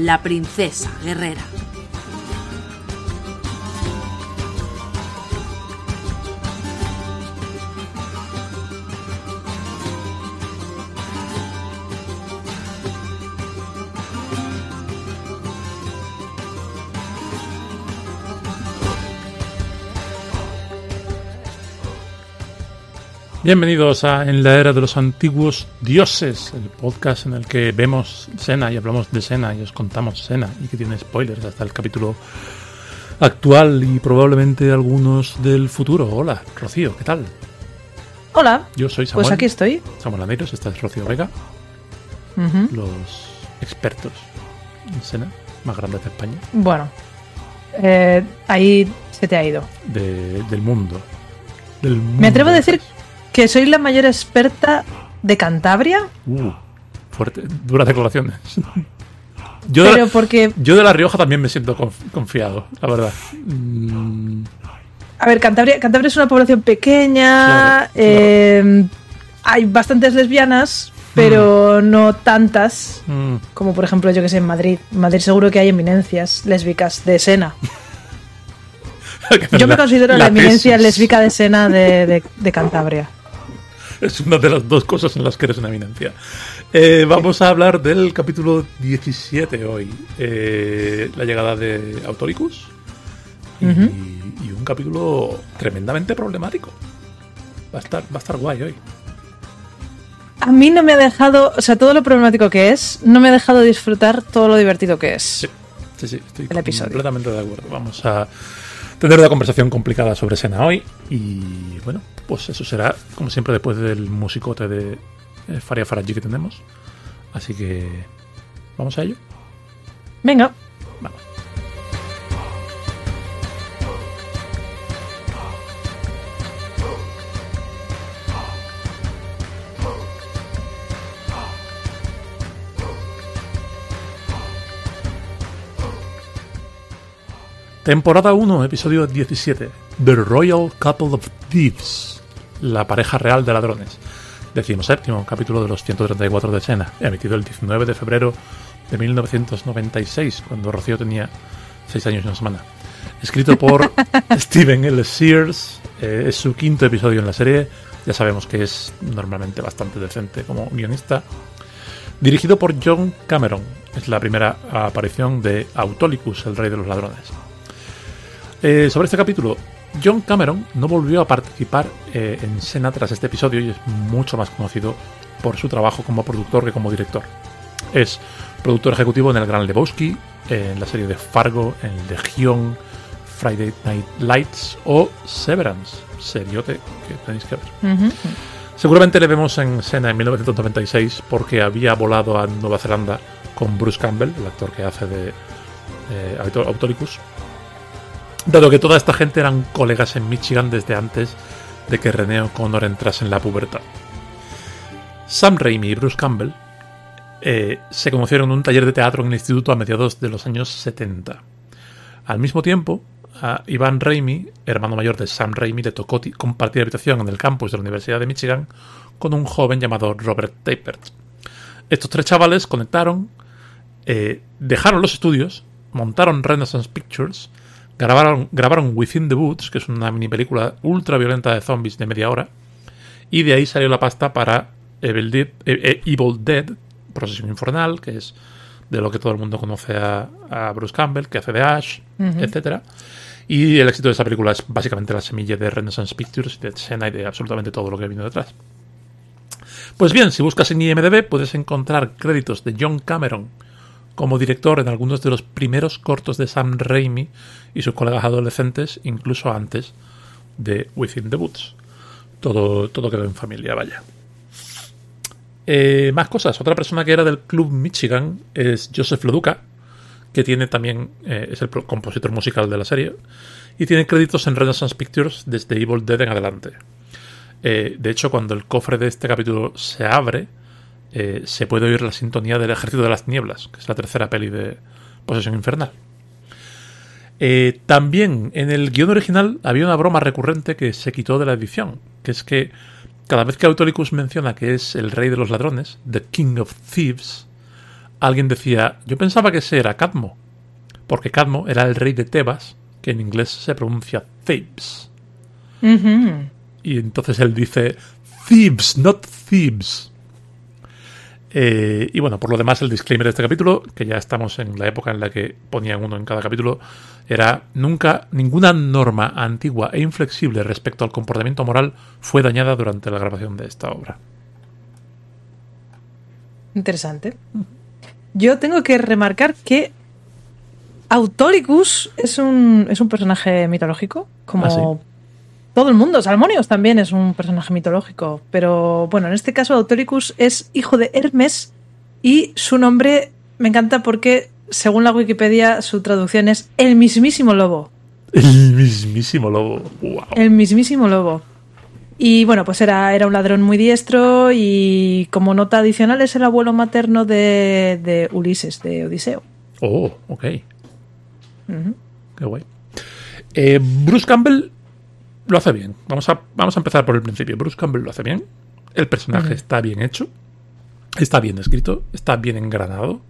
la princesa guerrera. Bienvenidos a En la Era de los Antiguos Dioses, el podcast en el que vemos Sena y hablamos de Sena y os contamos Sena y que tiene spoilers hasta el capítulo actual y probablemente algunos del futuro. Hola, Rocío, ¿qué tal? Hola. Yo soy Samuel. Pues aquí estoy. Samuel Aneiros, esta es Rocío Vega. Los expertos en Sena, más grandes de España. Bueno, eh, ahí se te ha ido. De- del mundo. Del Me atrevo a decir que soy la mayor experta de Cantabria, Uh, fuerte, duras declaraciones. Yo de, pero la, porque, yo de La Rioja también me siento conf- confiado, la verdad. Mm, a ver, Cantabria, Cantabria es una población pequeña, Claro, eh, hay bastantes lesbianas, pero no tantas mm, como por ejemplo yo que sé en Madrid. En Madrid seguro que hay eminencias lésbicas de Sena. Yo me considero la, eminencia lésbica de de, de- de Cantabria. Es una de las dos cosas en las que eres una eminencia. Eh, vamos a hablar del capítulo 17 hoy. Eh, la llegada de Autoricus. Y, y un capítulo tremendamente problemático. Va a estar, va a estar guay hoy. A mí no me ha dejado, o sea, todo lo problemático que es, no me ha dejado disfrutar todo lo divertido que es. Sí, sí, sí, estoy El episodio. completamente de acuerdo. Vamos a tener una conversación complicada sobre Sena hoy. Y bueno, pues eso será, como siempre, después del musicote de eh, Faria Faraji que tenemos. Así que vamos a ello. Venga, Vamos. Temporada 1, episodio 17. The Royal Couple of Thieves. La pareja real de ladrones. Decimos séptimo capítulo de los 134 de Sena, emitido el 19 de febrero de 1996, cuando Rocío tenía 6 años y una semana. Escrito por Stephen L. Sears, eh, es su quinto episodio en la serie. Ya sabemos que es normalmente bastante decente como guionista. Dirigido por John Cameron, es la primera aparición de Autolycus, el rey de los ladrones. Eh, sobre este capítulo, John Cameron no volvió a participar eh, en Sena tras este episodio y es mucho más conocido por su trabajo como productor que como director. Es productor ejecutivo en El Gran Lebowski, en la serie de Fargo, en Legión, Friday Night Lights o Severance, seriote que tenéis que ver. Seguramente le vemos en Sena en 1996 porque había volado a Nueva Zelanda con Bruce Campbell, el actor que hace de eh, Auto- Autolycus. Dado que toda esta gente eran colegas en Michigan desde antes de que René O'Connor entrase en la pubertad. Sam Raimi y Bruce Campbell eh, se conocieron en un taller de teatro en el instituto a mediados de los años 70. Al mismo tiempo, a Ivan Raimi, hermano mayor de Sam Raimi, le tocó ti- compartir habitación en el campus de la Universidad de Michigan con un joven llamado Robert Tapert. Estos tres chavales conectaron, eh, dejaron los estudios, montaron Renaissance Pictures, grabaron, grabaron Within the Woods, que es una mini película ultra violenta de zombies de media hora, y de ahí salió la pasta para Evil Dead, eh, eh, Evil Dead Procesión Infernal, que es de lo que todo el mundo conoce a, a Bruce Campbell, que hace de Ash, etcétera. Y el éxito de esa película es básicamente la semilla de Renaissance Pictures, de Sena y de absolutamente todo lo que vino detrás. Pues bien, si buscas en IMDb puedes encontrar créditos de John Cameron como director en algunos de los primeros cortos de Sam Raimi y sus colegas adolescentes, incluso antes de Within the Woods. Todo, todo quedó en familia, vaya. Eh, más cosas. Otra persona que era del Club Michigan es Joseph Loduca, que tiene también eh, es el compositor musical de la serie y tiene créditos en Renaissance Pictures desde Evil Dead en adelante. Eh, de hecho, cuando el cofre de este capítulo se abre, eh, se puede oír la sintonía del Ejército de las Tinieblas, que es la tercera peli de Posesión Infernal. Eh, también en el guion original había una broma recurrente que se quitó de la edición, que es que cada vez que Autolicus menciona que es el rey de los ladrones, The King of Thieves, alguien decía, yo pensaba que ese era Cadmo, porque Cadmo era el rey de Tebas, que en inglés se pronuncia Thebes. Y entonces él dice Thieves, not Thieves. Eh, y bueno, por lo demás, el disclaimer de este capítulo, que ya estamos en la época en la que ponían uno en cada capítulo, era nunca ninguna norma antigua e inflexible respecto al comportamiento moral fue dañada durante la grabación de esta obra. Interesante. Yo tengo que remarcar que Autolicus es un, es un personaje mitológico, como Ah, sí. Todo el mundo. Salmonius también es un personaje mitológico. Pero bueno, en este caso Autolicus es hijo de Hermes y su nombre me encanta porque, según la Wikipedia, su traducción es el mismísimo lobo. El mismísimo lobo. Wow. El mismísimo lobo. Y bueno, pues era, era un ladrón muy diestro y como nota adicional es el abuelo materno de, de Ulises, de Odiseo. Oh, ok. Qué guay. Eh, Bruce Campbell lo hace bien. Vamos a, vamos a empezar por el principio. Bruce Campbell lo hace bien. El personaje está bien hecho. Está bien escrito. Está bien engranado.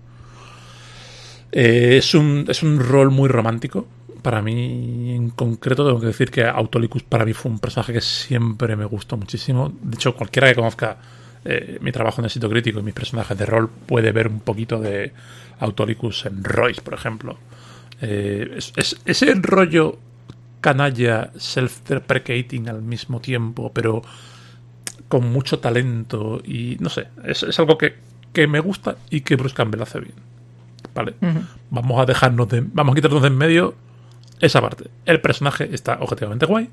Eh, es, un, es un rol muy romántico. Para mí, en concreto, tengo que decir que Autolicus para mí fue un personaje que siempre me gustó muchísimo. De hecho, cualquiera que conozca eh, mi trabajo en el sitio crítico y mis personajes de rol puede ver un poquito de Autolicus en Royce, por ejemplo. Eh, es- es- ese rollo canalla, self-deprecating al mismo tiempo, pero con mucho talento y no sé, es, es algo que, que me gusta y que Bruce Campbell hace bien. Vale, vamos a dejarnos de, vamos a quitarnos de en medio esa parte. El personaje está objetivamente guay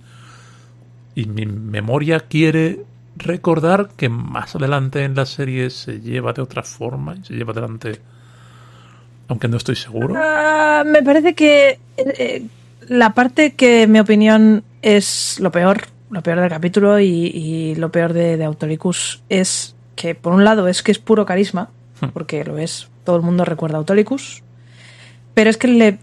y mi memoria quiere recordar que más adelante en la serie se lleva de otra forma y se lleva adelante, aunque no estoy seguro. Ah, me parece que eh, la parte que, en mi opinión, es lo peor, lo peor del capítulo y, y lo peor de, de Autolicus es que, por un lado, es que es puro carisma, Hmm. porque lo es, todo el mundo recuerda a Autolicus, pero es que le,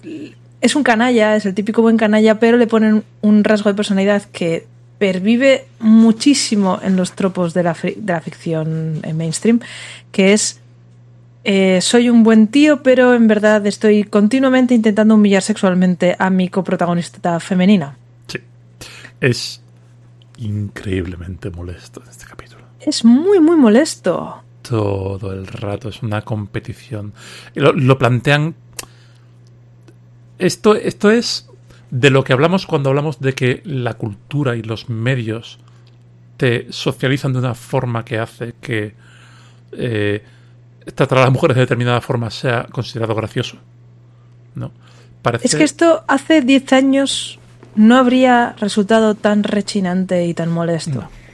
es un canalla, es el típico buen canalla, pero le ponen un rasgo de personalidad que pervive muchísimo en los tropos de la, de la ficción en mainstream, que es eh, soy un buen tío, pero en verdad estoy continuamente intentando humillar sexualmente a mi coprotagonista femenina. Sí. Es increíblemente molesto en este capítulo. Es muy, muy molesto. Todo el rato es una competición. Lo plantean. Esto, esto es de lo que hablamos cuando hablamos de que la cultura y los medios te socializan de una forma que hace que eh, tratar a las mujeres de determinada forma sea considerado gracioso. ¿No? Parece, Es que esto hace 10 años no habría resultado tan rechinante y tan molesto. No.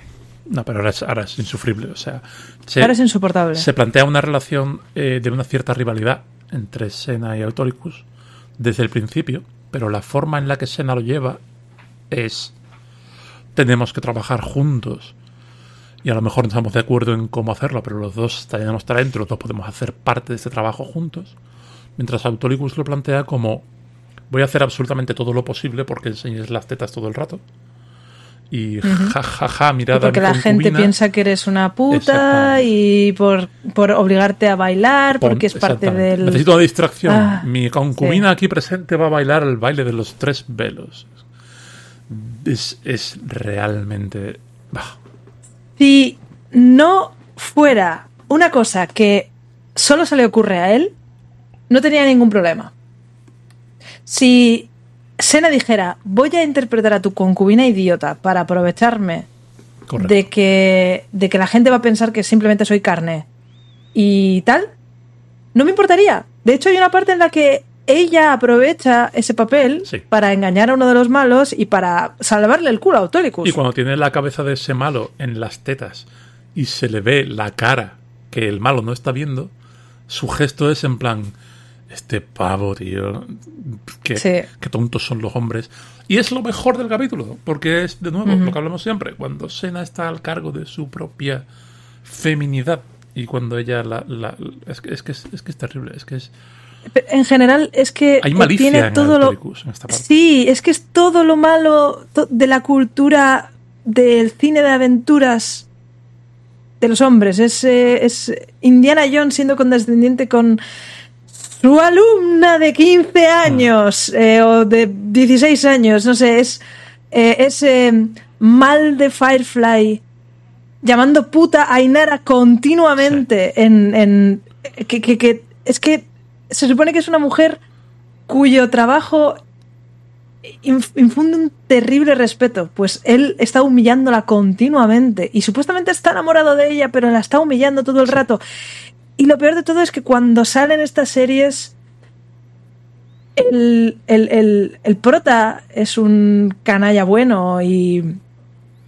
No, pero ahora es, ahora es insufrible. O sea, se, Ahora es insoportable. se plantea una relación eh, de una cierta rivalidad entre Sena y Autolicus desde el principio, pero la forma en la que Sena lo lleva es tenemos que trabajar juntos y a lo mejor no estamos de acuerdo en cómo hacerlo, pero los dos tenemos talento, los dos podemos hacer parte de este trabajo juntos, mientras Autolicus lo plantea como voy a hacer absolutamente todo lo posible porque enseñes las tetas todo el rato y ja ja ja Y mirada porque mi la gente piensa que eres una puta y por, por obligarte a bailar, Pon- porque es parte del... Necesito una distracción. Ah, Mi concubina aquí presente va a bailar el baile de los tres velos. Es, es realmente. bah, Si no fuera una cosa que solo se le ocurre a él, no tenía ningún problema. Si Sena dijera, voy a interpretar a tu concubina idiota para aprovecharme correcto. de que, de que la gente va a pensar que simplemente soy carne y tal, no me importaría. De hecho, hay una parte en la que ella aprovecha ese papel Sí. para engañar a uno de los malos y para salvarle el culo a Autolicus. Y cuando tiene la cabeza de ese malo en las tetas y se le ve la cara que el malo no está viendo, su gesto es en plan. este pavo, tío. Qué, Sí. qué tontos son los hombres. Y es lo mejor del capítulo, porque es, de nuevo, lo que hablamos siempre, cuando Sena está al cargo de su propia feminidad y cuando ella la... la- es, que, es, que es, es que es terrible, es que es... En general es que Hay eh, malicia tiene en todo lo Autolicus en esta parte. Sí, es que es todo lo malo de la cultura del cine de aventuras de los hombres. Es, eh, es Indiana Jones siendo condescendiente con su alumna de 15 años eh, o de 16 años, no sé, es eh, ese mal de Firefly llamando puta a Inara continuamente en, en que, que- que- es que se supone que es una mujer cuyo trabajo inf- infunde un terrible respeto, pues él está humillándola continuamente y supuestamente está enamorado de ella, pero la está humillando todo el rato. Y lo peor de todo es que cuando salen estas series, el, el, el- el prota es un canalla bueno y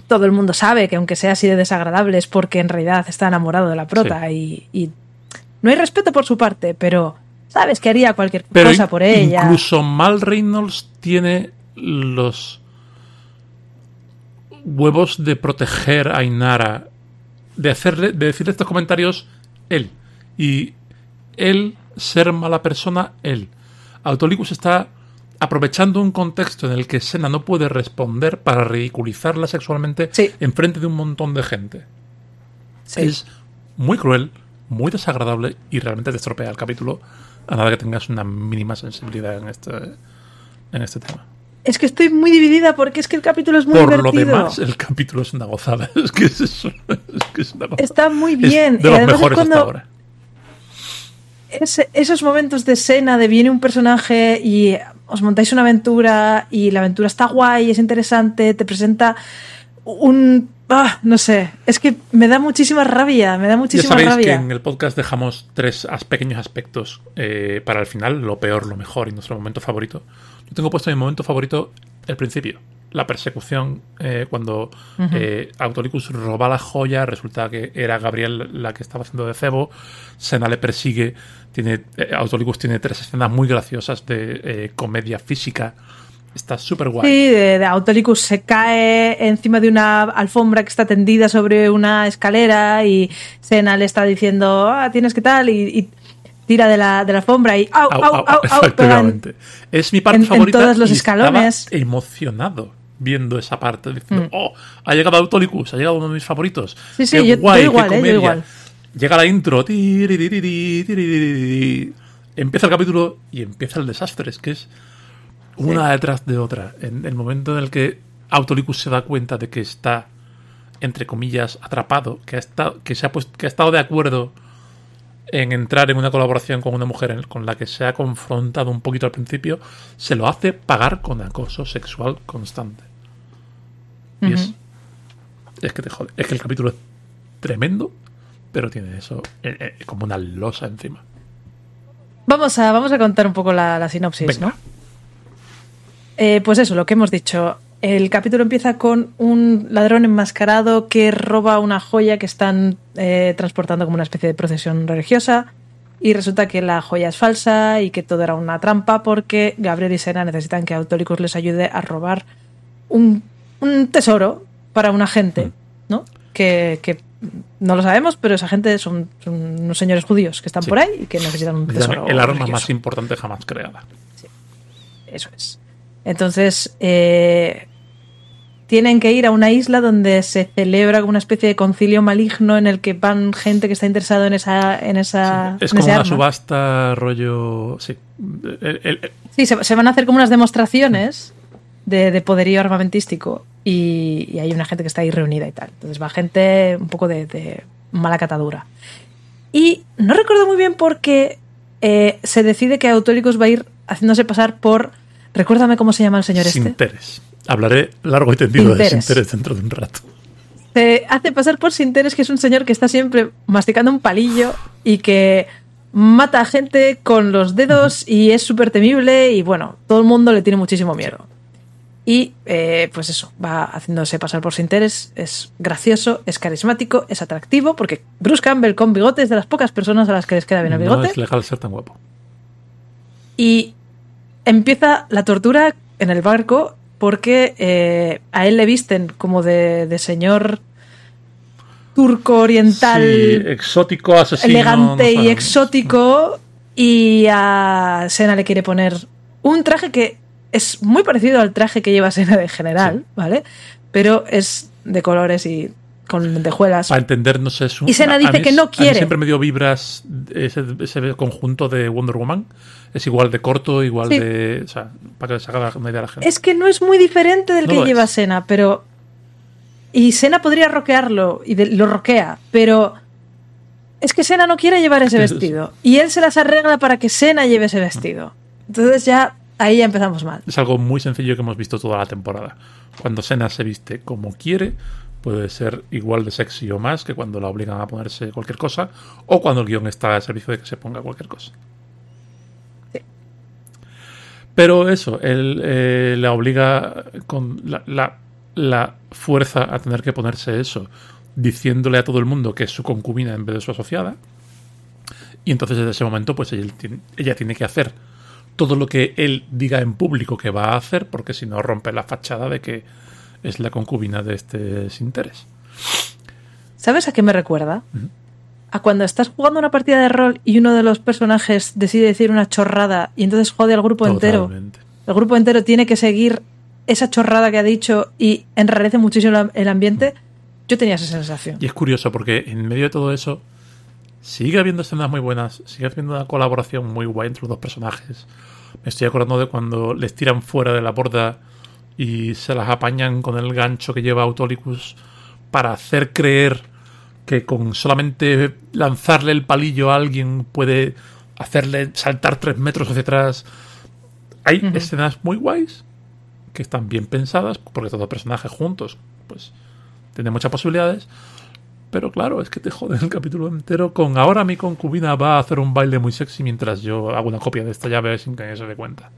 todo el mundo sabe que aunque sea así de desagradable es porque en realidad está enamorado de la prota y, y no hay respeto por su parte, pero sabes que haría cualquier Pero cosa por ella. incluso Mal Reynolds tiene los huevos de proteger a Inara, de hacerle, de decirle estos comentarios él. Y él ser mala persona, él. Autolicus está aprovechando un contexto en el que Sena no puede responder para ridiculizarla sexualmente Sí. en frente de un montón de gente. Sí. Es muy cruel, muy desagradable y realmente te estropea el capítulo a nada que tengas una mínima sensibilidad en este, en este tema. Es que estoy muy dividida porque es que el capítulo es muy Por lo divertido. demás, el capítulo es una gozada. Es que es eso. Es que es una gozada. Está muy Es bien. de y los mejores hasta cuando ahora. ese- esos momentos de escena de viene un personaje y os montáis una aventura y la aventura está guay, es interesante, te presenta un... ah, no sé, es que me da muchísima rabia, me da Ya muchísima sabéis que rabia. en el podcast dejamos tres as- pequeños aspectos eh, para el final, lo peor, lo mejor y nuestro momento favorito. Yo tengo puesto mi momento favorito el principio, la persecución eh, cuando eh, Autolicus roba la joya, resulta que era Gabriel la que estaba haciendo de cebo, Sena le persigue, tiene, eh, Autolicus tiene tres escenas muy graciosas de eh, comedia física, está súper guay. Sí, de, de Autolicus se cae encima de una alfombra que está tendida sobre una escalera y Sena le está diciendo, ah, tienes que tal, y, y tira de la, de la alfombra y au, au, Au, au, en- efectivamente. Es mi parte en- en favorita. todos los y escalones. Emocionado viendo esa parte, Mm. diciendo, oh, ha llegado Autolicus, ha llegado uno de mis favoritos. Sí, sí, Qué yo- yo guay, igual, qué eh, yo comedia". igual. Llega la intro, tiririri, tiririri, empieza el capítulo y empieza el desastre. Es que es una detrás de otra. En el momento en el que Autolicus se da cuenta de que está, entre comillas, atrapado, que ha estado, que se ha puesto, que ha estado de acuerdo en entrar en una colaboración con una mujer en- con la que se ha confrontado un poquito al principio, se lo hace pagar con acoso sexual constante. Y es, es que te jode. Es que el capítulo es tremendo, pero tiene eso eh, eh, como una losa encima. Vamos a, vamos a contar un poco la, la sinopsis, Venga. ¿no? Eh, pues eso, lo que hemos dicho. El capítulo empieza con un ladrón enmascarado que roba una joya que están eh, transportando como una especie de procesión religiosa y resulta que la joya es falsa y que todo era una trampa porque Gabriel y Sena necesitan que Autolicus les ayude a robar un, un tesoro para una gente, ¿no? Que, que no lo sabemos, pero esa gente son, son unos señores judíos que están Sí. por ahí y que necesitan un tesoro. el arma religioso. más importante jamás creada. Eso es. Entonces, eh, tienen que ir a una isla donde se celebra como una especie de concilio maligno en el que van gente que está interesada en esa, en esa, Es en como una arma. subasta rollo... Sí. El- el- el- Sí, se, se van a hacer como unas demostraciones de, de poderío armamentístico y, y hay una gente que está ahí reunida y tal. Entonces va gente un poco de, de mala catadura. Y no recuerdo muy bien por qué eh, se decide que Autólicos va a ir haciéndose pasar por... Recuérdame cómo se llama el señor este. Sinteres. Hablaré largo y tendido de Sinteres. Dentro de un rato. Se hace pasar por Sinteres, que es un señor que está siempre masticando un palillo y que mata a gente con los dedos y es súper temible y bueno, todo el mundo le tiene muchísimo miedo. Y eh, pues eso, va haciéndose pasar por Sinteres, es gracioso, es carismático, es atractivo, porque Bruce Campbell con bigote es de las pocas personas a las que les queda bien el No bigote. es legal ser tan guapo. Y empieza la tortura en el barco porque eh, a él le visten como de, de señor turco oriental. Sí, exótico, asesino. Elegante no y exótico. Y a Sena le quiere poner un traje que es muy parecido al traje que lleva Sena de general, Sí. ¿vale? Pero es de colores y con lentejuelas. Para entendernos es un... Y Senna a- a dice mí- que no a mí quiere. siempre me dio vibras ese, ese conjunto de Wonder Woman. Es igual de corto, igual Sí. de... O sea, para que se haga una idea la gente. Es que no es muy diferente del No que lleva es. Sena, pero. Y Sena podría roquearlo, y de- lo roquea, pero. Es que Sena no quiere llevar ese Es- vestido. Y él se las arregla para que Sena lleve ese vestido. Entonces ya. Ahí ya empezamos mal. Es algo muy sencillo que hemos visto toda la temporada. Cuando Senna se viste como quiere, puede ser igual de sexy o más que cuando la obligan a ponerse cualquier cosa o cuando el guion está al servicio de que se ponga cualquier cosa. Pero eso, él eh, la obliga con la, la- la fuerza a tener que ponerse eso, diciéndole a todo el mundo que es su concubina en vez de su asociada. Y entonces desde ese momento, pues ella tiene que hacer todo lo que él diga en público que va a hacer, porque si no rompe la fachada de que es la concubina de este interés. ¿Sabes a qué me recuerda? A cuando estás jugando una partida de rol y uno de los personajes decide decir una chorrada y entonces jode al grupo entero. El grupo entero tiene que seguir esa chorrada que ha dicho y enrarece muchísimo el ambiente. Yo tenía esa sensación. Y es curioso porque en medio de todo eso sigue habiendo escenas muy buenas, sigue habiendo una colaboración muy guay entre los dos personajes. Me estoy acordando de cuando les tiran fuera de la borda y se las apañan con el gancho que lleva Autolicus para hacer creer que con solamente lanzarle el palillo a alguien puede hacerle saltar tres metros hacia atrás. Hay escenas muy guays que están bien pensadas porque todos los personajes juntos pues tienen muchas posibilidades. Pero claro, es que te joden el capítulo entero con ahora mi concubina va a hacer un baile muy sexy mientras yo hago una copia de esta llave sin que nadie se dé cuenta.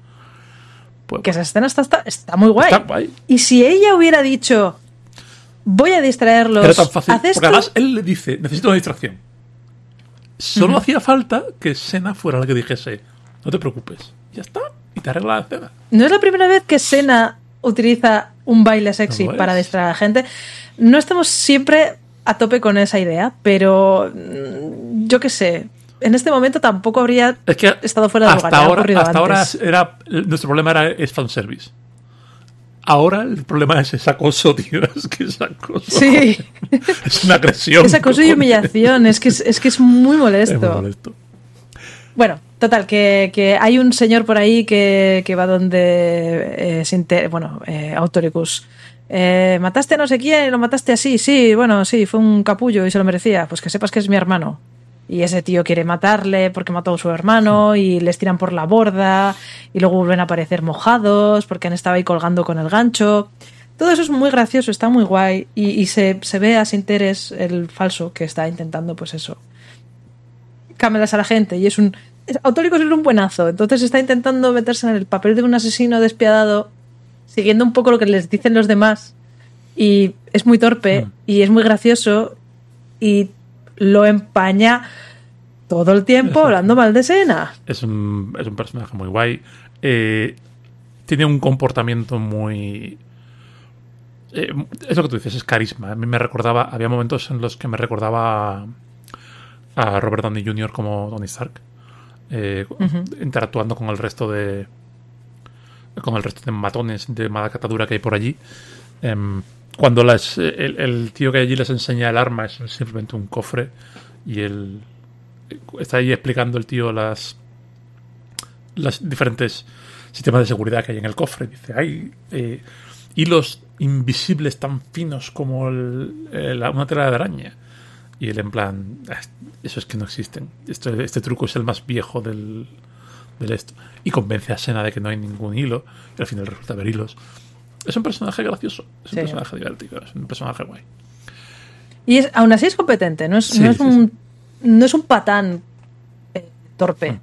Pues Que esa escena está, está, está muy guay. está guay. Y si ella hubiera dicho, voy a distraerlos, Era tan fácil. Porque esto, además él le dice, necesito una distracción. Solo hacía falta que Sena fuera la que dijese, no te preocupes. Ya está. Y te arregla la escena. no es la primera vez que Sena utiliza un baile sexy No para distraer a la gente. No estamos siempre a tope con esa idea, pero mm, yo qué sé, en este momento tampoco habría Es que estado fuera de hasta lugar. ahora, hasta ahora era, nuestro problema era es fanservice. Ahora el problema es ese acoso, tío. Es que es acoso. Sí, Es una agresión. es acoso y humillación, es que es, es que es muy Es molesto. muy molesto. Bueno, total, que, que hay un señor por ahí que, que va donde eh, bueno, eh, Autoricus. Eh, mataste a no sé quién y lo mataste así, sí, bueno, sí, fue un capullo y se lo merecía. Pues que sepas que es mi hermano. Y ese tío quiere matarle porque mató a su hermano y les tiran por la borda y luego vuelven a aparecer mojados porque han estado ahí colgando con el gancho. Todo eso es muy gracioso, está muy guay y, y se, se ve a Sinteres, el falso, que está intentando, pues eso, cámeras a la gente y es un Autólicos es un buenazo entonces está intentando meterse en el papel de un asesino despiadado siguiendo un poco lo que les dicen los demás y es muy torpe Mm. y es muy gracioso y lo empaña todo el tiempo hablando mal de Sena Es un, es un personaje muy guay. Eh, tiene un comportamiento muy. eh, es lo que tú dices, es carisma. A mí me recordaba. Había momentos en los que me recordaba a, Robert Downey Jr. como Tony Stark. eh. Interactuando con el resto de. Con el resto de matones de mala catadura que hay por allí. Cuando las, el, el tío que allí les enseña el arma es simplemente un cofre y él está ahí explicando el tío las los diferentes sistemas de seguridad que hay en el cofre. Dice, hay eh, hilos invisibles tan finos como el- una tela de araña. Y él en plan, "Ah, eso es que no existen. Esto, este truco es el más viejo del, del esto. Y convence a Sena de que no hay ningún hilo. Y al final resulta haber hilos. Es un personaje gracioso. Es un Sí. personaje divertido. Es un personaje guay. y es, aún así es competente no es, Sí, no es sí, un no es un patán eh, torpe Mm.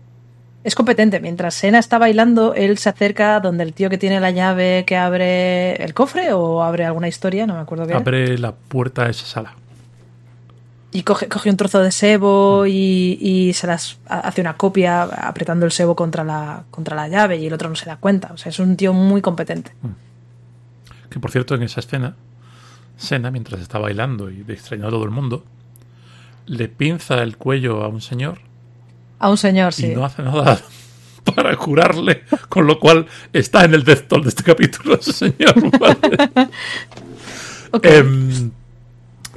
es competente. Mientras Sena está bailando, él se acerca donde el tío que tiene la llave que abre el cofre o abre alguna historia, no me acuerdo qué. Abre la puerta a esa sala. y coge, coge un trozo de sebo y, y se las hace una copia apretando el sebo contra la, contra la llave y el otro no se da cuenta. O sea, es un tío muy competente. Que por cierto, en esa escena, Sena, mientras está bailando y distrayendo a todo el mundo, le pinza el cuello a un señor A un señor, y sí. no hace nada para curarle, con lo cual está en el death toll de este capítulo ese señor. Em,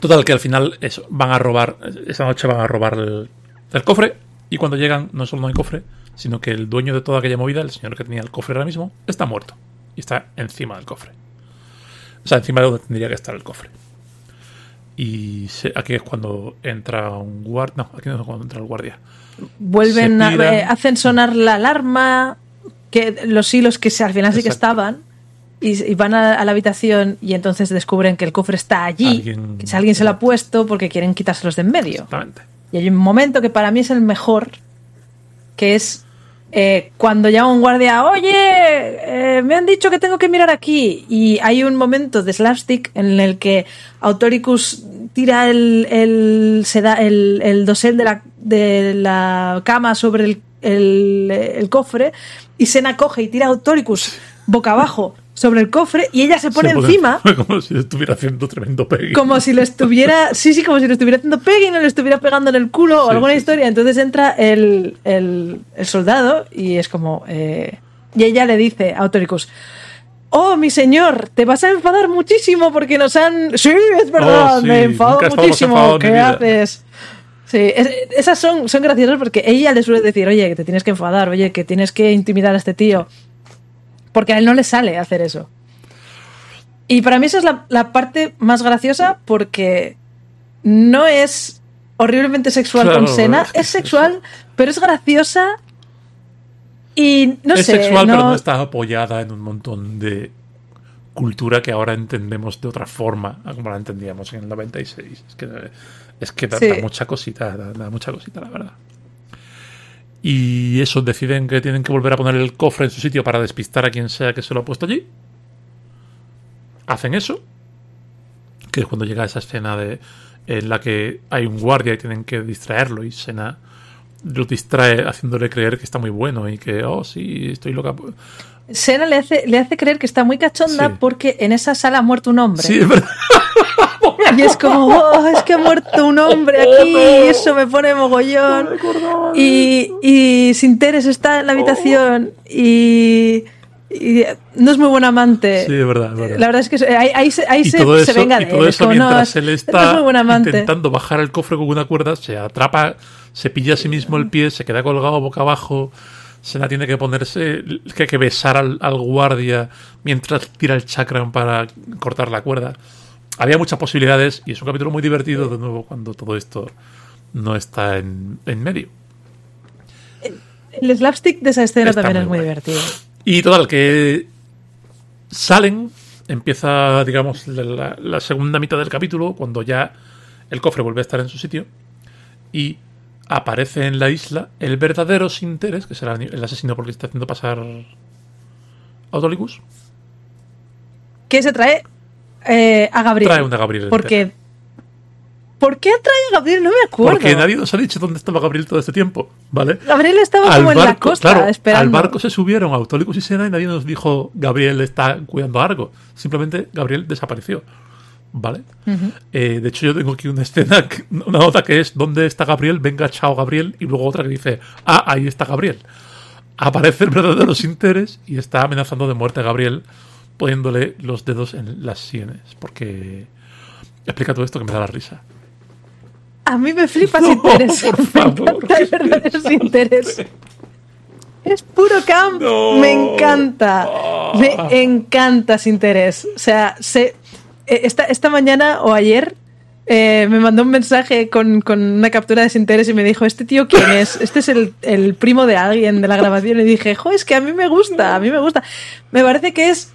total, que al final eso, van a robar, esa noche van a robar el, el cofre y cuando llegan no solo no hay cofre, sino que el dueño de toda aquella movida, el señor que tenía el cofre ahora mismo, está muerto y está encima del cofre. O sea, encima de donde tendría que estar el cofre. Y se- aquí es cuando entra un guardia. No, aquí no es cuando entra el guardia. Vuelven a, eh, hacen sonar la alarma, que los hilos que se- al final sí que estaban, y, y van a, a la habitación y entonces descubren que el cofre está allí, Alguien- que si alguien se lo ha puesto porque quieren quitárselos de en medio. Exactamente. Y hay un momento que para mí es el mejor, que es eh, cuando llama un guardia, oye, eh, me han dicho que tengo que mirar aquí. Y hay un momento de slapstick en el que Autoricus tira el, el, se da el, el dosel de la, de la cama sobre el, el, el cofre y Sena coge y tira a Autoricus boca abajo sobre el cofre y ella se pone Se encima Como si estuviera haciendo tremendo pegue. como si le estuviera, sí, sí, como si le estuviera haciendo pegue y no le estuviera pegando en el culo o alguna sí, historia. Entonces entra el, el, el soldado y es como, eh, y ella le dice a Autoricus, oh, mi señor, te vas a enfadar muchísimo porque nos han, sí, es verdad, Oh, sí, me enfado muchísimo, enfadado ¿qué vida". haces? Sí, es- esas son, son graciosas porque ella le suele decir, oye, que te tienes que enfadar, oye, que tienes que intimidar a este tío. Porque a él no le sale hacer eso. Y para mí esa es la, la parte más graciosa porque no es horriblemente sexual Claro, con Sena, es es es sexual, pero es graciosa y no es sé. sexual, no- pero no está apoyada en un montón de cultura que ahora entendemos de otra forma como la entendíamos en el 96. Es que, es que da, Sí. da mucha cosita, da, da mucha cosita, la verdad. Y eso, deciden que tienen que volver a poner el cofre en su sitio para despistar a quien sea que se lo ha puesto allí. Hacen eso, que es cuando llega esa escena de, en la que hay un guardia y tienen que distraerlo y Sena lo distrae haciéndole creer que está muy bueno y que, oh, sí, estoy loca. Sena le hace, le hace creer que está muy cachonda Sí. porque en esa sala ha muerto un hombre. Sí, es verdad. Y es como, oh, es que ha muerto un hombre aquí, y eso me pone mogollón. Y, y Sinteres está en la habitación y, y no es muy buen amante. Sí, es verdad, es verdad. La verdad es que ahí, ahí se, ahí se, todo se eso, venga y de todo él. Eso como, no, mientras es- él no está es amante. intentando bajar el cofre con una cuerda, se atrapa, se pilla a sí mismo el pie, se queda colgado boca abajo. Sena tiene que ponerse, que hay que besar al, al guardia mientras tira el chakram para cortar la cuerda. Había muchas posibilidades y es un capítulo muy divertido de nuevo cuando todo esto no está en, en medio. El slapstick de esa escena Está también muy es muy guay. divertido. Y total, que salen, empieza, digamos, la, segunda mitad del capítulo, cuando ya el cofre vuelve a estar en su sitio, y aparece en la isla el verdadero Sinteres, que será el asesino porque está haciendo pasar Autolicus. ¿Qué se trae? Eh, a Gabriel. Trae una Gabriel. entera. Porque. ¿Por qué trae a Gabriel? No me acuerdo. Porque nadie nos ha dicho dónde estaba Gabriel todo este tiempo, ¿vale? Gabriel estaba como en la costa claro, esperando. al barco se subieron Autolicus y Sena y nadie nos dijo Gabriel está cuidando a Argo. Simplemente Gabriel desapareció. ¿Vale? Ujú. Eh, de hecho, yo tengo aquí una escena, una nota que es ¿Dónde está Gabriel? Venga, chao Gabriel. Y luego otra que dice Ah, ahí está Gabriel. Aparece el verdadero Sinteres y está amenazando de muerte a Gabriel, poniéndole los dedos en las sienes. Porque explica todo esto que me da la risa. A mí me flipa No, Sinteres. por Me favor. encanta el verdadero Sinteres. Es puro camp. No. Me encanta. Me encanta Sinteres. O sea, se, eh, esta, esta mañana o ayer eh, me mandó un mensaje con, con una captura de Sinteres y me dijo, ¿este tío quién es? Este es el, el primo de alguien de la grabación. Y dije, jo, es que a mí me gusta, a mí me gusta. Me parece que es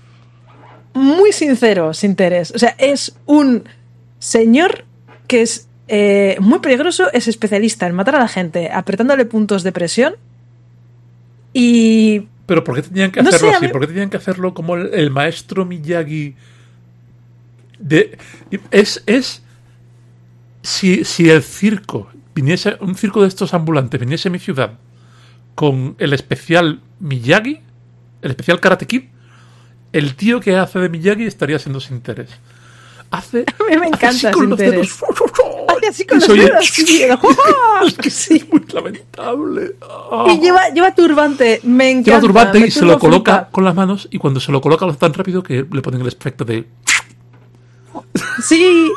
muy sincero Sinteres. O sea, es un señor que es eh, muy peligroso, es especialista en matar a la gente apretándole puntos de presión. Y Pero ¿por qué tenían que No hacerlo sé, así? ¿Por qué tenían que hacerlo como el, el maestro Miyagi? De, es, es si, si el circo viniese, un circo de estos ambulantes viniese a mi ciudad con el especial Miyagi, el especial Karate Kid, el tío que hace de Miyagi estaría siendo sin interés. Hace, A mí me hace así encanta con los dedos. Hace así con Y los dedos, sí, es que Sí. es muy lamentable. Ah. Y lleva, lleva turbante, me encanta. Lleva turbante me y se lo coloca con las manos y cuando se lo coloca lo hace tan rápido que le ponen el efecto de... Sí,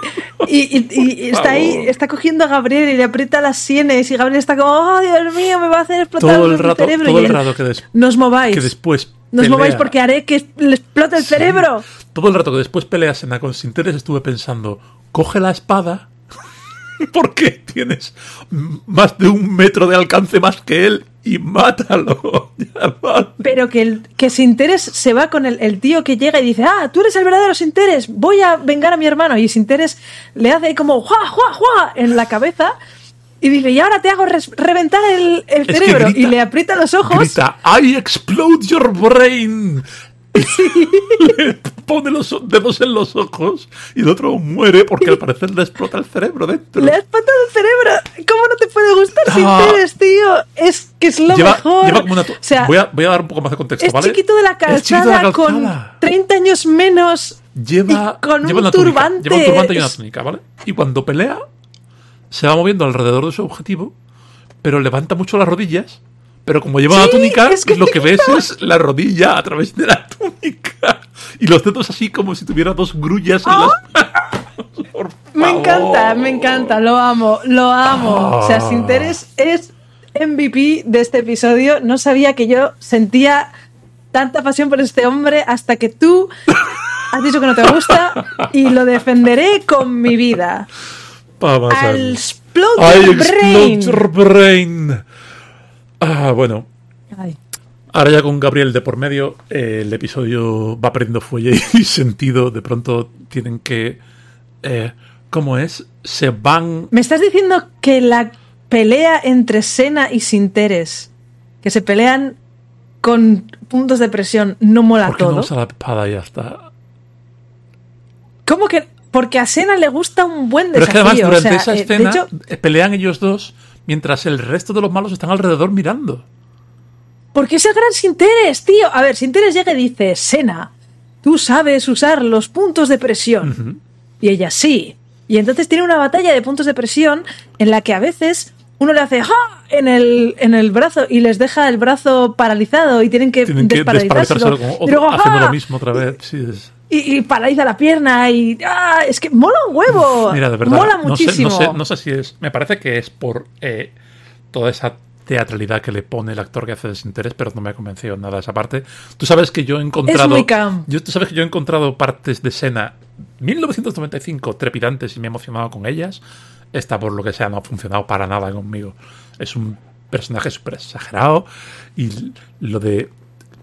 y, y- y está ahí, está cogiendo a Gabriel y le aprieta las sienes y Gabriel está como, oh Dios mío, me va a hacer explotar Todo el rato, cerebro. todo el rato que, des- Nos mováis, que después... nos pelea- mováis porque haré que le explote el cerebro. Todo el rato que después pelea Sena con Sinteres estuve pensando, coge la espada porque tienes más de un metro de alcance más que él y mátalo. Pero que, el, que Sinteres se va con el, el tío que llega y dice, ah, tú eres el verdadero Sinteres, voy a vengar a mi hermano. Y Sinteres le hace como, ¡juá, juá, juá! en la cabeza y dice, y ahora te hago reventar el, el cerebro. grita- y le aprieta los ojos. Grita, I explode your brain. le pone los dedos en los ojos y el otro muere porque al parecer le explota el cerebro dentro. Le has explotado el cerebro. ¿Cómo no te puede gustar Ah. Sinteres, tío? Es que es lo lleva, mejor. lleva como una o sea, voy, a, voy a dar un poco más de contexto, es ¿vale? chiquito de la chiquito de calzada, la con calzada. 30 años menos. lleva, y con lleva un una túnica, turbante. lleva un turbante y una túnica, ¿vale? Y cuando pelea, se va moviendo alrededor de su objetivo, pero levanta mucho las rodillas. Pero como lleva Sí, una túnica, es que lo que ves es la rodilla a través de la túnica. Y los dedos así como si tuviera dos grullas en las manos. Por Me encanta, me encanta, lo amo, lo amo. O sea, Ah. Sinteres es MVP de este episodio. No sabía que yo sentía tanta pasión por este hombre hasta que tú has dicho que no te gusta y lo defenderé con mi vida. Vamos a. Al explode your explode brain. your brain. Ah, bueno, Ay. Ahora ya con Gabriel de por medio, eh, el episodio va perdiendo fuelle y sentido. De pronto tienen que... eh, ¿Cómo es? Se van... ¿Me estás diciendo que la pelea entre Sena y Sinteres, que se pelean con puntos de presión, no mola ¿Por qué no todo? usa la espada y ya está? ¿Cómo que? Porque a Sena le gusta un buen Pero es que desafío. además durante o sea, esa eh, escena hecho, eh, pelean ellos dos mientras el resto de los malos están alrededor mirando. porque es el gran Sinteres, tío. A ver, Sinteres llega y dice, Sena, tú sabes usar los puntos de presión. Y ella sí. Y entonces tiene una batalla de puntos de presión en la que a veces uno le hace ¡ja! en el, en el brazo y les deja el brazo paralizado y tienen que Tienen que desparalizárselo como luego, haciendo ¡ja! lo mismo otra vez. Sí, es- y, y paraliza la pierna y ¡ah! es que mola un huevo. Mira, de verdad. mola no sé, muchísimo. no, sé, no sé si es. Me parece que es por eh, toda esa teatralidad que le pone el actor que hace desinterés, pero no me ha convencido nada esa parte. Tú sabes que yo he encontrado. Yo, tú sabes que yo he encontrado partes de escena 1995 trepidantes y me he emocionado con ellas. Esta, por lo que sea, no ha funcionado para nada conmigo. Es un personaje súper exagerado y lo de.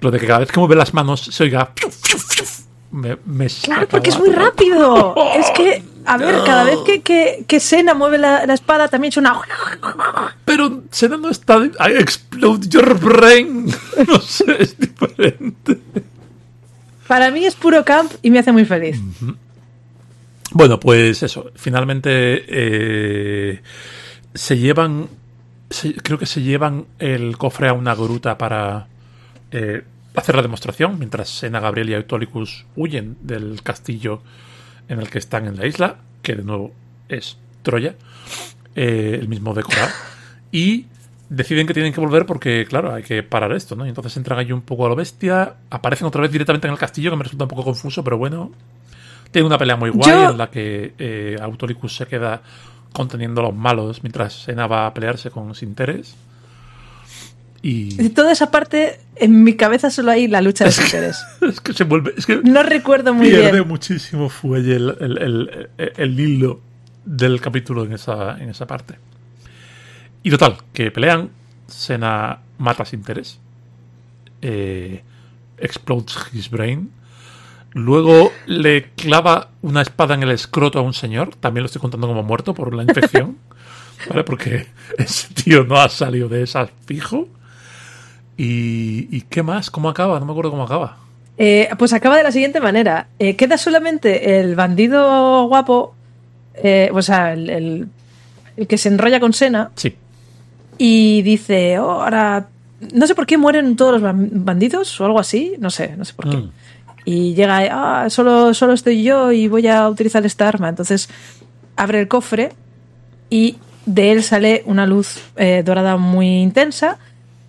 Lo de que cada vez que mueve las manos se oiga. Me, me Claro, porque es muy rápido. Es que, a ver, cada vez que, que, que Sena mueve la, la espada también suena. Pero Sena no está. I explode your brain. No sé, es diferente. Para mí es puro camp y me hace muy feliz. Bueno, pues eso. Finalmente eh, se llevan. se- creo que se llevan el cofre a una gruta para eh, hacer la demostración. Mientras Sena, Gabriel y Autolicus huyen del castillo en el que están en la isla, que de nuevo es Troya, eh, el mismo decorado. Y deciden que tienen que volver porque, claro, hay que parar esto, ¿no? Y entonces entran ahí un poco a lo bestia, aparecen otra vez directamente en el castillo, que me resulta un poco confuso, pero bueno. Tiene una pelea muy guay Yo- en la que eh, Autolicus se queda conteniendo a los malos mientras Sena va a pelearse con Sinteres. Y De toda esa parte, en mi cabeza solo hay la lucha de interés. es que se vuelve. Es que No recuerdo muy pierde bien. muchísimo fuelle el, el- el- hilo del capítulo en esa, en esa parte. Y total, que pelean, Sena mata sin interés. Eh, explodes his brain. Luego le clava una espada en el escroto a un señor. También lo estoy contando como muerto por la infección. ¿Vale? Porque ese tío no ha salido de esa fijo. ¿Y, ¿Y qué más? ¿Cómo acaba? No me acuerdo cómo acaba. Eh, pues acaba de la siguiente manera. Eh, queda solamente el bandido guapo eh, o sea, el, el- el que se enrolla con Sena Sí. y dice, "Oh, ahora, no sé por qué mueren todos los ban- bandidos o algo así, no sé, no sé por qué. Mm. Y llega, ah, solo, solo estoy yo y voy a utilizar esta arma. Entonces abre el cofre y de él sale una luz eh, dorada muy intensa.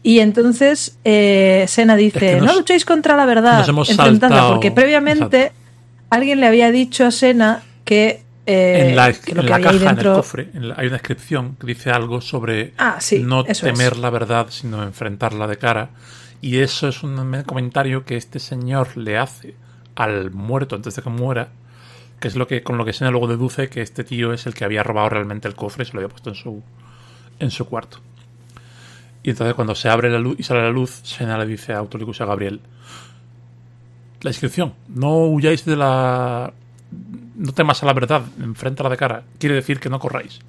Y entonces eh, Sena dice, Es que nos- no luchéis contra la verdad, nos hemos enfrentadla", saltado- porque previamente alguien le había dicho a Sena que, eh, en la, que lo en que la había caja, dentro... en el cofre, en la- hay una descripción que dice algo sobre Ah, sí, no temer es. la verdad, sino enfrentarla de cara. Y eso es un comentario que este señor le hace al muerto antes de que muera, que es lo que con lo que Sena luego deduce que este tío es el que había robado realmente el cofre y se lo había puesto en su, en su cuarto. Y entonces cuando se abre la luz y sale la luz, Sena le dice a Autolicus y a Gabriel, la inscripción, no huyáis de la... No temas a la verdad, enfréntala de cara. Quiere decir que no corráis.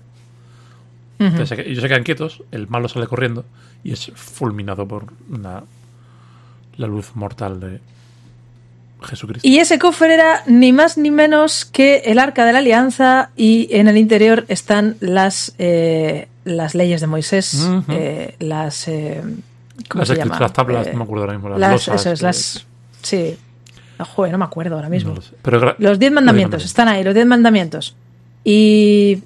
Ujú. Entonces, ellos se quedan quietos, el malo sale corriendo y es fulminado por una, la luz mortal de Jesucristo. Y ese cofre era ni más ni menos que el arca de la alianza y en el interior están las, eh, las leyes de Moisés, eh, las... eh, ¿Cómo las, se llama? las tablas, Eh, no me acuerdo ahora mismo. Las, las, losas, eso es, eh, las... Sí. Ah, Joder, no me acuerdo ahora mismo. no lo sé. Pero Los diez mandamientos, están ahí, los diez mandamientos. Y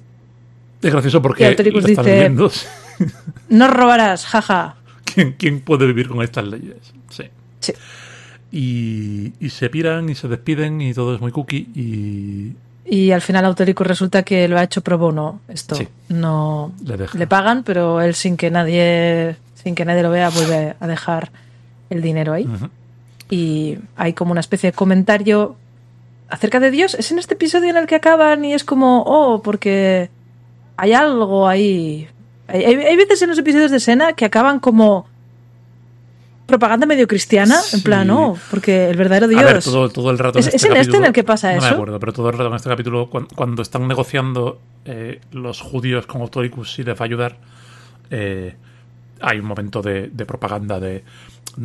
Es gracioso porque están dice- no robarás, jaja. ¿Quién, quién puede vivir con estas leyes? Sí. Sí. Y, y se piran y se despiden y todo es muy cookie y Y al final Autoricus resulta que lo ha hecho pro bono esto. Sí. No le pagan, pero él sin que nadie sin que nadie lo vea vuelve a dejar el dinero ahí. Y hay como una especie de comentario acerca de Dios. Es en este episodio en el que acaban y es como, oh, porque hay algo ahí. Hay, hay- veces en los episodios de Sena que acaban como propaganda medio cristiana, en plan, oh, porque el verdadero Dios. A ver, todo, todo el rato. ¿Es- es en este en el que pasa no eso? me acuerdo, pero todo el rato en este capítulo, cuan- cuando, están negociando eh, los judíos con Autoricus si les va a ayudar, eh, hay un momento de, de propaganda de.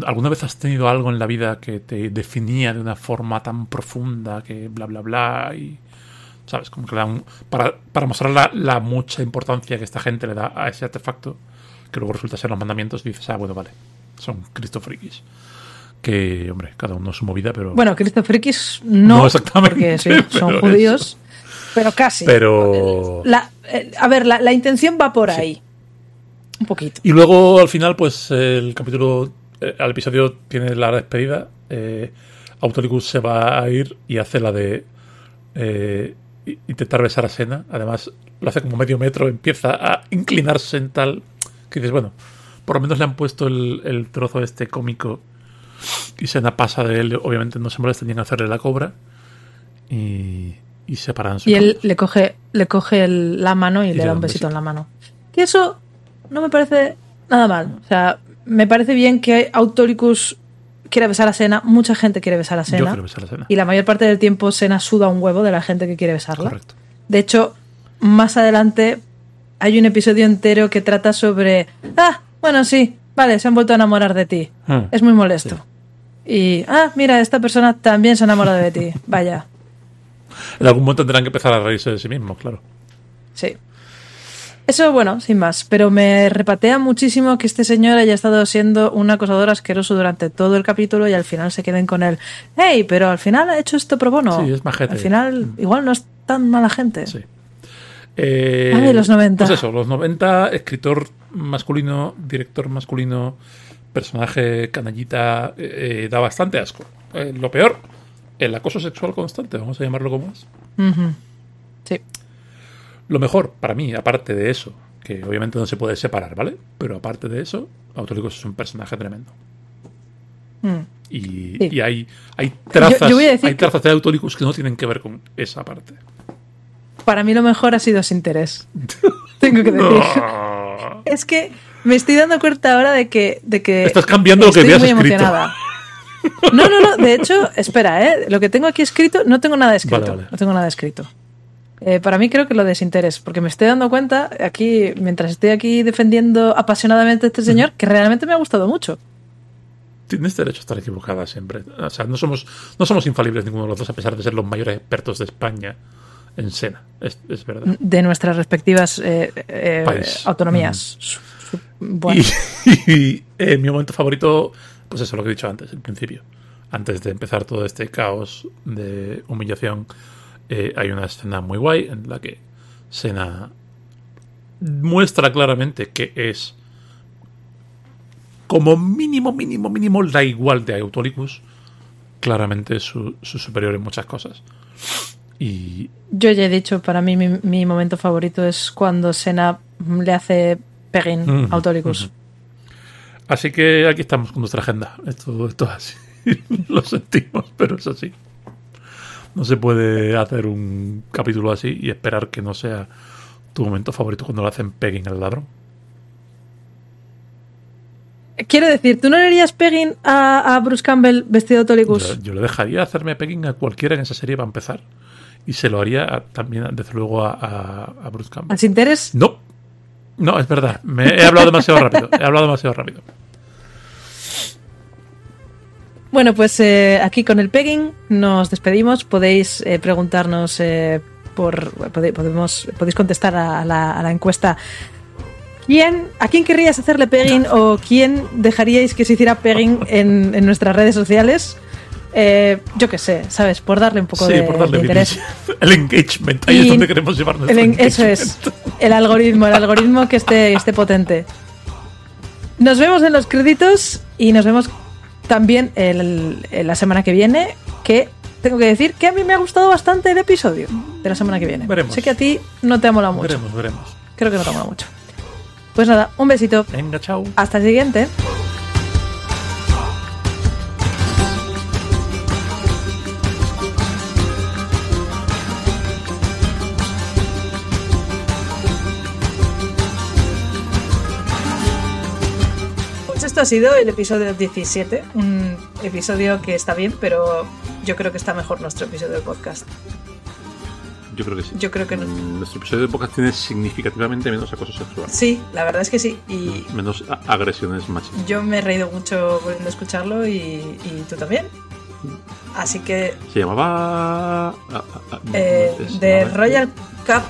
¿Alguna vez has tenido algo en la vida que te definía de una forma tan profunda que bla, bla, bla? Y. ¿Sabes? Como que le dan- para, para mostrar la, la mucha importancia que esta gente le da a ese artefacto, que luego resulta ser los mandamientos, dices, ah, bueno, vale, son cristofrikis. Que, hombre, cada uno su movida, pero. Bueno, Cristo Frikis no, No exactamente, porque sí, son judíos, pero casi. Pero. La- eh, a ver, la, la intención va por ahí. Un poquito. Y luego al final, pues el capítulo, eh, al episodio tiene la despedida. Eh, Autolicus se va a ir y hace la de eh, intentar besar a Sena. Además, lo hace como medio metro, empieza a inclinarse en tal que dices, bueno, por lo menos le han puesto el, el trozo este cómico y Sena pasa de él. Obviamente no se molesta ni en hacerle la cobra y, y se paran Y él le coge, le coge el- la mano y, le da un besito, en la mano. Que eso no me parece nada mal. O sea, me parece bien que Autoricus quiera besar a Sena. Mucha gente quiere besar a Yo Sena. quiero besar a Sena. Y la mayor parte del tiempo Sena suda un huevo de la gente que quiere besarla. Correcto. De hecho, más adelante hay un episodio entero que trata sobre. Ah, bueno, sí, vale, se han vuelto a enamorar de ti. Hmm. Es muy molesto. Y, ah, mira, esta persona también se ha enamorado de ti. Vaya, En algún momento tendrán que empezar a reírse de sí mismos, claro. sí. Eso, bueno, sin más. Pero me repatea muchísimo que este señor haya estado siendo un acosador asqueroso durante todo el capítulo y al final se queden con él. Hey, pero al final ha hecho esto pro bono. Sí, es majete. Al final, igual no es tan mala gente. Sí. Eh, Ay, los 90. Pues eso, los 90, escritor masculino, director masculino, personaje canallita, eh, da bastante asco. Eh, lo peor, el acoso sexual constante, vamos a llamarlo como es. Sí. Lo mejor, para mí, aparte de eso, que obviamente no se puede separar, ¿vale? Pero aparte de eso, Autolicus es un personaje tremendo. Mm. Y, Sí. y hay, hay trazas, Yo- yo voy a decir hay que- trazas de Autolicus que no tienen que ver con esa parte. Para mí lo mejor ha sido sin interés. Tengo que decir. Ah. Es que me estoy dando cuenta ahora de que. De que Estás cambiando lo que estoy habías muy escrito. emocionada. No, no, no. De hecho, espera, ¿eh? Lo que tengo aquí escrito, no tengo nada escrito. Vale, vale. No tengo nada escrito. Eh, para mí creo que lo de desinterés, porque me estoy dando cuenta aquí, mientras estoy aquí defendiendo apasionadamente a este señor, que realmente me ha gustado mucho. Tienes derecho a estar equivocada siempre. O sea, no somos, no somos infalibles ninguno de los dos, a pesar de ser los mayores expertos de España en Sena, es, es verdad. De nuestras respectivas eh, eh, autonomías. Bueno, Y, y, eh, mi momento favorito, pues eso, lo que he dicho antes, el principio. Antes de empezar todo este caos de humillación, hay una escena muy guay en la que Sena muestra claramente que es como mínimo, mínimo, mínimo la igual de Autolicus. Claramente su, su superior en muchas cosas. Y yo ya he dicho, para mí mi, mi momento favorito es cuando Sena le hace Autolicus. ujú. Así que aquí estamos con nuestra agenda. Esto, esto es así. Lo sentimos, pero es así. No se puede hacer un capítulo así y esperar que no sea tu momento favorito cuando lo hacen pegging al ladrón. Quiero decir, ¿tú no le harías pegging a, a Bruce Campbell vestido de Autolicus? Yo, yo le dejaría hacerme pegging a cualquiera en esa serie para empezar. Y se lo haría a- también, desde luego, a, a, a Bruce Campbell. ¿Al sin interés? No. No, es verdad. Me he hablado demasiado rápido. He hablado demasiado rápido. Bueno, pues eh, aquí con el pegging nos despedimos. Podéis eh, preguntarnos eh, por. pode- podemos, podéis contestar a la, a la encuesta. ¿Quién, ¿A quién querríais hacerle pegging o quién dejaríais que se hiciera pegging en, en nuestras redes sociales? Eh, yo qué sé, ¿sabes? Por darle un poco Sí, de, por darle de interés. El engagement. Ahí Y es donde queremos llevar nuestro El en- eso es. El algoritmo, el algoritmo que esté, esté potente. Nos vemos en los créditos y nos vemos también el- el- la semana que viene. Que tengo que decir que a mí me ha gustado bastante el episodio de la semana que viene. Veremos. Sé que a ti no te ha molado mucho. Veremos, veremos. Creo que no te ha molado mucho. Pues nada, un besito. Venga, chao. Hasta el siguiente. Esto ha sido el episodio 17, un episodio que está bien, pero yo creo que está mejor nuestro episodio de podcast. Yo creo que sí. Yo creo que no. Mm, Nuestro episodio de podcast tiene significativamente menos acoso sexual. Sí, la verdad es que sí. Y Menos agresiones machistas. yo me he reído mucho volviendo a escucharlo y, y tú también. Así que Se llamaba. ah, ah, ah, no, eh, es- The no, Royal Cup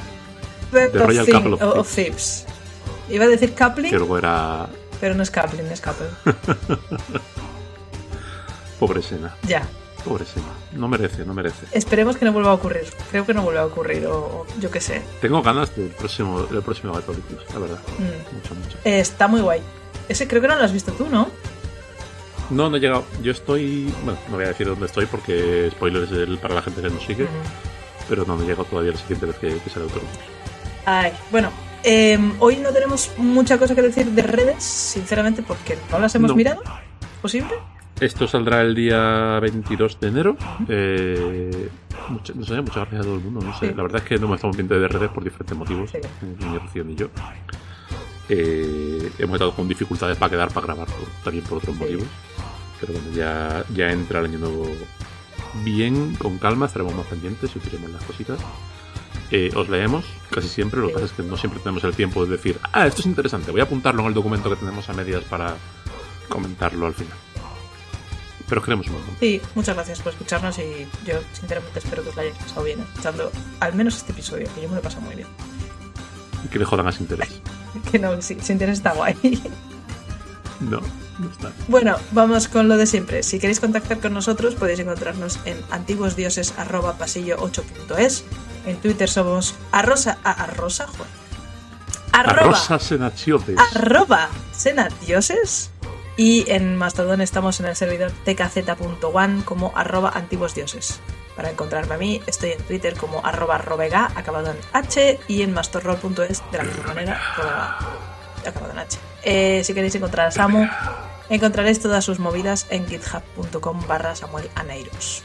The Royal Couple of of Thieves. Iba a decir Coupling, Que luego era. Pero no es Coupling, es Couple. Pobre Sena. ya. Pobre Sena. No merece, no merece. Esperemos que no vuelva a ocurrir. Creo que no vuelva a ocurrir, o, o yo qué sé. Tengo ganas del próximo, del próximo Gatoricus, la verdad. Mm. Mucho, mucho. Eh, está muy guay. Ese creo que no lo has visto tú, ¿no? No, no he llegado. Yo estoy. Bueno, no voy a decir dónde estoy porque spoilers para la gente que nos sigue. Pero no, no he llegado todavía la siguiente vez que, que sale Autolicus. Ay, bueno, em, hoy no tenemos mucha cosa que decir de redes, sinceramente, porque no las hemos No. mirado. ¿Posible? Esto saldrá el día 22 de enero. Eh, no sé, muchas gracias a todo el mundo. No sé. Sí. La verdad es que no me estamos viendo de redes por diferentes motivos. Sí. Ni Rocío ni yo. Eh, hemos estado con dificultades para quedar, para grabar, también por otros Sí. motivos. Pero bueno, ya, ya entra el año nuevo bien, con calma, estaremos más pendientes y las cositas. Eh, os leemos casi siempre, lo que pasa es que no siempre tenemos el tiempo de decir, ah, esto es interesante, voy a apuntarlo en el documento que tenemos a medias para comentarlo al final. Pero os queremos un montón. Sí, muchas gracias por escucharnos y yo sinceramente espero que os lo hayáis pasado bien escuchando al menos este episodio, que yo me lo he pasado muy bien. Y que le jodan a ese interés. Que no, sí, sin interés está guay. No. Bueno, vamos con lo de siempre. Si queréis contactar con nosotros, podéis encontrarnos en antiguosdioses.pasillo8.es. En Twitter somos arrosa, a, arrosa, joder. Arroba, Arrosa arroba senadioses. Y en Mastodon estamos en el servidor tkz.one como arroba antiguosdioses. Para encontrarme a mí, estoy en Twitter como arroba robega, acabado en H, y en mastorroll.es de la misma manera, robega, acabado en H. Eh, si queréis encontrar a Samu, encontraréis todas sus movidas en github.com barra Samuel Aneiros.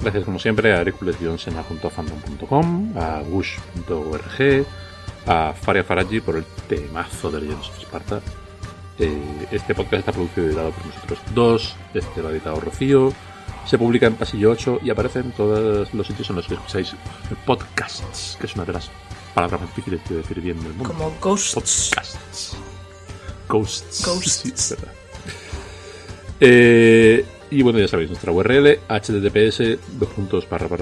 Gracias como siempre a hercules-sena.fandom.com, a gush.org, a Faria Faraji por el temazo de Legends of Sparta. Eh, este podcast está producido y editado por nosotros dos, este lo ha editado Rocío, se publica en Pasillo 8 y aparece en todos los sitios en los que escucháis podcasts, que es una de las palabras más difíciles de decir bien del mundo. Como Ghosts. Podcasts. Sí, es verdad. Eh, Y bueno, ya sabéis, nuestra URL https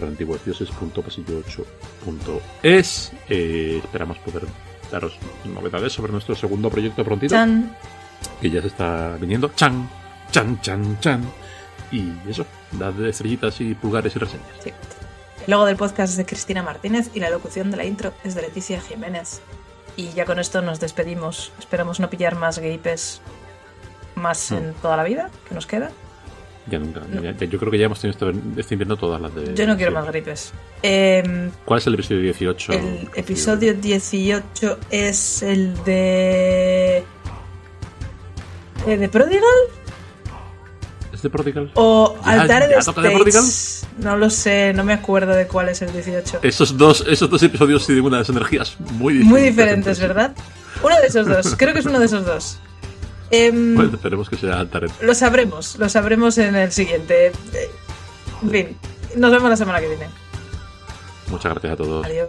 antiguosdioses.pasillo8.es. Eh, esperamos poder daros novedades sobre nuestro segundo proyecto prontito. Chan. Que ya se está viniendo. Chan, chan, chan, chan. Y eso, dad estrellitas y pulgares y reseñas. Sí. El logo del podcast es de Cristina Martínez y la locución de la intro es de Leticia Jiménez. Y ya con esto nos despedimos. Esperamos no pillar más gapes más en toda la vida que nos queda. Ya nunca. Ya- yo creo que ya hemos tenido este, este invierno todas las de. Yo no quiero más gripes. Em, ¿Cuál es el episodio 18? el episodio 18 es el de. eh, ¿De Prodigal? ¿Es de Prodigal? ¿O ¿Ya- Altar de? States? No lo sé, no me acuerdo de cuál es el 18. Esos dos, esos dos episodios tienen unas energías muy diferentes. Muy diferentes. ¿verdad? Uno de esos dos, creo que es uno de esos dos. Bueno, esperemos que sea Altaret. Lo sabremos, lo sabremos en el siguiente. Eh, En fin, nos vemos la semana que viene. Muchas gracias a todos. Adiós.